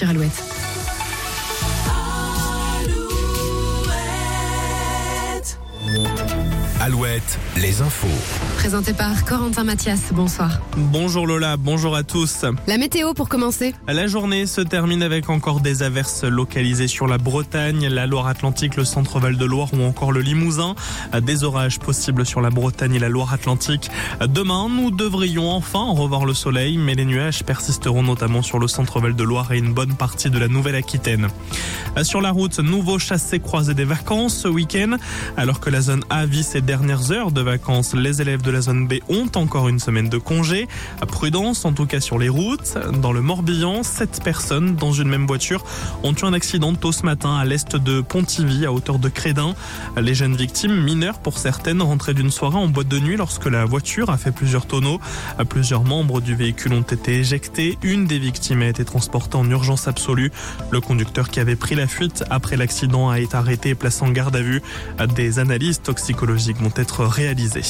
sur Alouette. Alouette, les infos. Présenté par Corentin Mathias. Bonsoir. Bonjour Lola, bonjour à tous. La météo pour commencer. La journée se termine avec encore des averses localisées sur la Bretagne, la Loire-Atlantique, le centre-Val de Loire ou encore le Limousin. Des orages possibles sur la Bretagne et la Loire-Atlantique. Demain, nous devrions enfin revoir le soleil, mais les nuages persisteront notamment sur le centre-Val de Loire et une bonne partie de la Nouvelle-Aquitaine. Sur la route, nouveau chassé-croisé des vacances ce week-end, alors que la zone A vit ses dernières heures de vacances. Les élèves de la zone B ont encore une semaine de congé. Prudence, en tout cas sur les routes. Dans le Morbihan, sept personnes dans une même voiture ont eu un accident tôt ce matin à l'est de Pontivy, à hauteur de Crédin. Les jeunes victimes, mineures pour certaines, rentraient d'une soirée en boîte de nuit lorsque la voiture a fait plusieurs tonneaux. Plusieurs membres du véhicule ont été éjectés. Une des victimes a été transportée en urgence absolue. Le conducteur qui avait pris la fuite après l'accident a été arrêté et placé en garde à vue. Des analyses toxicologiques vont être réalisées.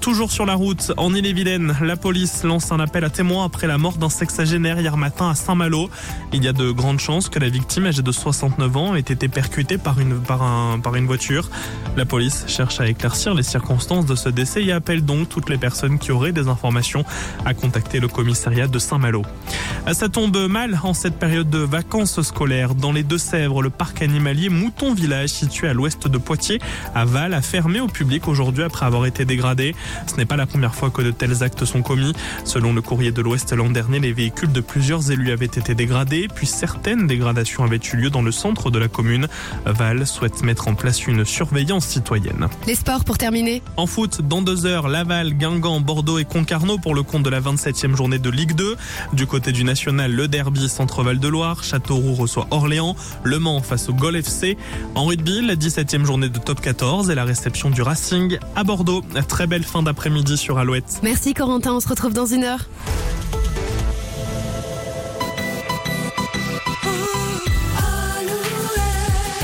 Toujours sur la route, en Ille-et-Vilaine, la police lance un appel à témoins après la mort d'un sexagénaire hier matin à Saint-Malo. Il y a de grandes chances que la victime, âgée de 69 ans, ait été percutée par une, par, un, par une voiture. La police cherche à éclaircir les circonstances de ce décès et appelle donc toutes les personnes qui auraient des informations à contacter le commissariat de Saint-Malo. Ça tombe mal en cette période de vacances scolaires. Dans les Deux-Sèvres, le parc animalier Mouton Village, situé à l'ouest de Poitiers, à Val, a fermé au public aujourd'hui après avoir été dégradé. Ce n'est pas la première fois que de tels actes sont commis. Selon le courrier de l'Ouest l'an dernier, les véhicules de plusieurs élus avaient été dégradés, puis certaines dégradations avaient eu lieu dans le centre de la commune. Val souhaite mettre en place une surveillance citoyenne. Les sports pour terminer. En foot, dans deux heures, Laval, Guingamp, Bordeaux et Concarneau pour le compte de la 27e journée de Ligue 2. Du côté du national, le derby Centre-Val de Loire, Châteauroux reçoit Orléans, Le Mans face au Gol FC. En rugby, la 17e journée de top 14 et la réception Racing à Bordeaux. Très belle fin d'après-midi sur Alouette. Merci Corentin, on se retrouve dans une heure.